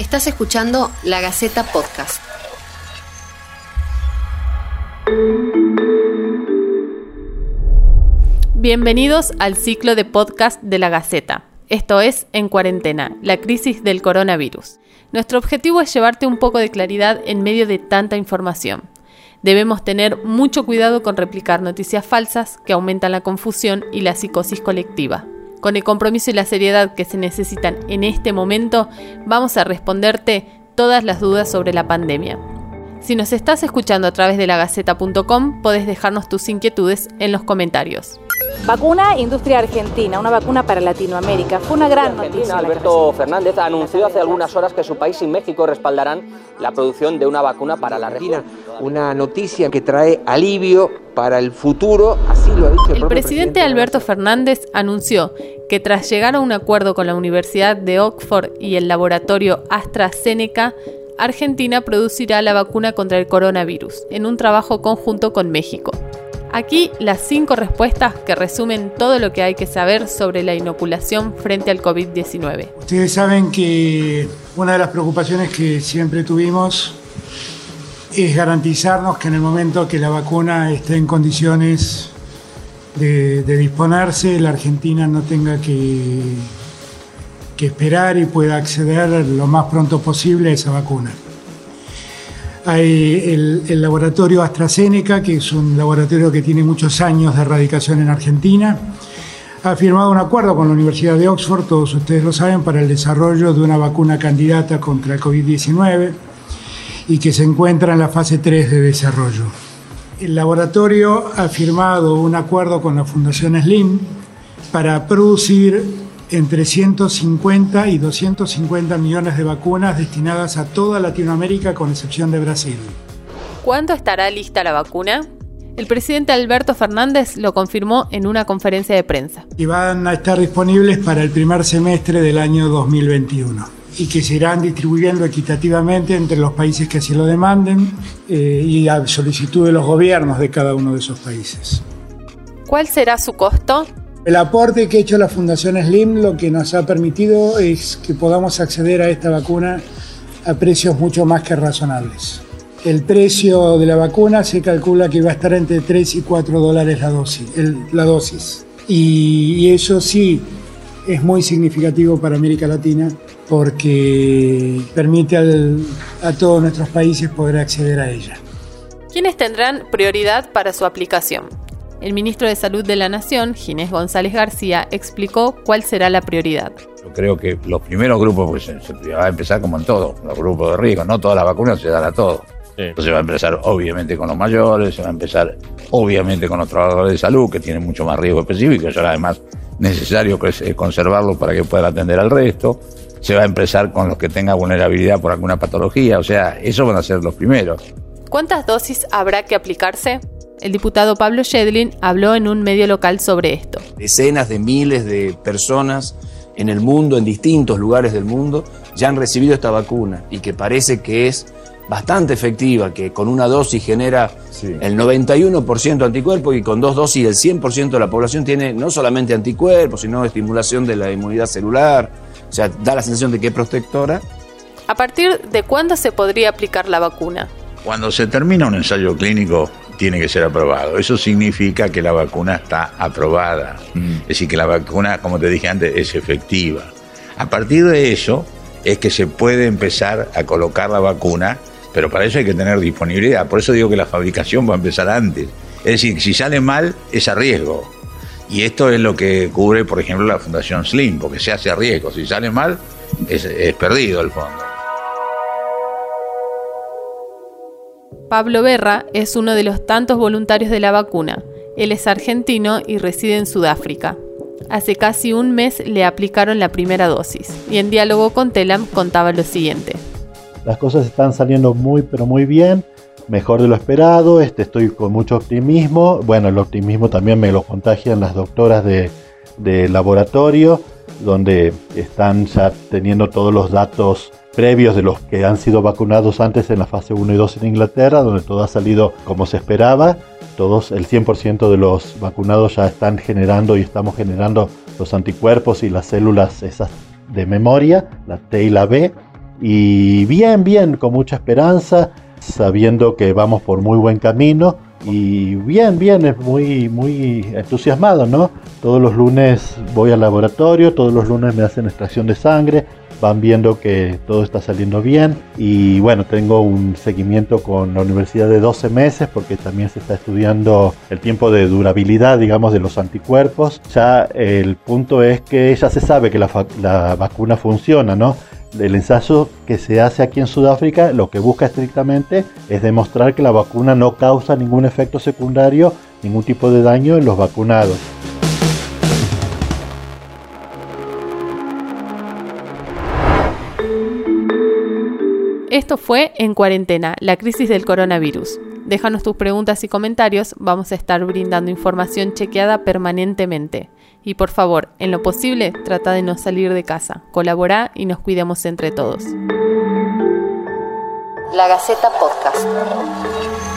Estás escuchando La Gaceta Podcast. Bienvenidos al ciclo de podcast de La Gaceta. Esto es En Cuarentena, la crisis del coronavirus. Nuestro objetivo es llevarte un poco de claridad en medio de tanta información. Debemos tener mucho cuidado con replicar noticias falsas que aumentan la confusión y la psicosis colectiva. Con el compromiso y la seriedad que se necesitan en este momento, vamos a responderte todas las dudas sobre la pandemia. Si nos estás escuchando a través de lagaceta.com, podés dejarnos tus inquietudes en los comentarios. Vacuna Industria Argentina, una vacuna para Latinoamérica. Fue una gran noticia. Alberto Fernández anunció hace algunas horas que su país y México respaldarán la producción de una vacuna para la Argentina. Una noticia que trae alivio para el futuro, así lo ha dicho el, el presidente Alberto Fernández anunció que tras llegar a un acuerdo con la Universidad de Oxford y el laboratorio AstraZeneca, Argentina producirá la vacuna contra el coronavirus en un trabajo conjunto con México. Aquí las cinco respuestas que resumen todo lo que hay que saber sobre la inoculación frente al COVID-19. Ustedes saben que una de las preocupaciones que siempre tuvimos es garantizarnos que en el momento que la vacuna esté en condiciones de, disponerse, la Argentina no tenga que esperar y pueda acceder lo más pronto posible a esa vacuna. Hay el, laboratorio AstraZeneca, que es un laboratorio que tiene muchos años de erradicación en Argentina, ha firmado un acuerdo con la Universidad de Oxford, todos ustedes lo saben, para el desarrollo de una vacuna candidata contra el COVID-19 y que se encuentra en la fase 3 de desarrollo. El laboratorio ha firmado un acuerdo con la Fundación Slim para producir entre 150 y 250 millones de vacunas destinadas a toda Latinoamérica con excepción de Brasil. ¿Cuándo estará lista la vacuna? El presidente Alberto Fernández lo confirmó en una conferencia de prensa. Y van a estar disponibles para el primer semestre del año 2021 y que se irán distribuyendo equitativamente entre los países que así lo demanden eh, y a solicitud de los gobiernos de cada uno de esos países. ¿Cuál será su costo? El aporte que ha hecho la Fundación Slim lo que nos ha permitido es que podamos acceder a esta vacuna a precios mucho más que razonables. El precio de la vacuna se calcula que va a estar entre 3 y 4 dólares la dosis. la dosis. Y, eso sí es muy significativo para América Latina porque permite a todos nuestros países poder acceder a ella. ¿Quiénes tendrán prioridad para su aplicación? El ministro de Salud de la Nación, Ginés González García, explicó cuál será la prioridad. Yo creo que los primeros grupos, pues se, va a empezar como en todo, los grupos de riesgo, no todas las vacunas se dan a todos. Entonces va a empezar obviamente con los mayores, se va a empezar obviamente con los trabajadores de salud que tienen mucho más riesgo específico, y será además necesario eh, conservarlo para que puedan atender al resto. Se va a empezar con los que tengan vulnerabilidad por alguna patología, o sea, esos van a ser los primeros. ¿Cuántas dosis habrá que aplicarse? El diputado Pablo Shedlin habló en un medio local sobre esto. Decenas de miles de personas en el mundo, en distintos lugares del mundo, ya han recibido esta vacuna y que parece que es bastante efectiva, que con una dosis genera el 91% anticuerpos y con dos dosis el 100% de la población tiene no solamente anticuerpos, sino estimulación de la inmunidad celular, o sea, da la sensación de que es protectora. ¿A partir de cuándo se podría aplicar la vacuna? Cuando se termina un ensayo clínico tiene que ser aprobado. Eso significa que la vacuna está aprobada. Mm. Es decir, que la vacuna, como te dije antes, es efectiva. A partir de eso es que se puede empezar a colocar la vacuna, pero para eso hay que tener disponibilidad. Por eso digo que la fabricación va a empezar antes. Es decir, si sale mal, es a riesgo. Y esto es lo que cubre, por ejemplo, la Fundación Slim, porque se hace a riesgo. Si sale mal, es, es perdido el fondo. Pablo Berra es uno de los tantos voluntarios de la vacuna. Él es argentino y reside en Sudáfrica. Hace casi un mes le aplicaron la primera dosis y en diálogo con Telam contaba lo siguiente. Las cosas están saliendo muy pero muy bien, mejor de lo esperado, este, estoy con mucho optimismo. Bueno, el optimismo también me lo contagian las doctoras de, de laboratorio, donde están ya teniendo todos los datos previos de los que han sido vacunados antes en la fase 1 y 2 en Inglaterra, donde todo ha salido como se esperaba. Todos, el 100% de los vacunados ya están generando y estamos generando los anticuerpos y las células esas de memoria, la T y la B. Y bien, bien, con mucha esperanza, sabiendo que vamos por muy buen camino. Y bien, bien, es muy, muy entusiasmado, ¿no? Todos los lunes voy al laboratorio, todos los lunes me hacen extracción de sangre, van viendo que todo está saliendo bien y bueno, tengo un seguimiento con la universidad de 12 meses porque también se está estudiando el tiempo de durabilidad, digamos, de los anticuerpos. Ya el punto es que ya se sabe que la, la vacuna funciona, ¿no? El ensayo que se hace aquí en Sudáfrica lo que busca estrictamente es demostrar que la vacuna no causa ningún efecto secundario, ningún tipo de daño en los vacunados. Esto fue En Cuarentena, la crisis del coronavirus. Déjanos tus preguntas y comentarios, vamos a estar brindando información chequeada permanentemente. Y por favor, en lo posible, trata de no salir de casa, colabora y nos cuidemos entre todos. La Gaceta Podcast.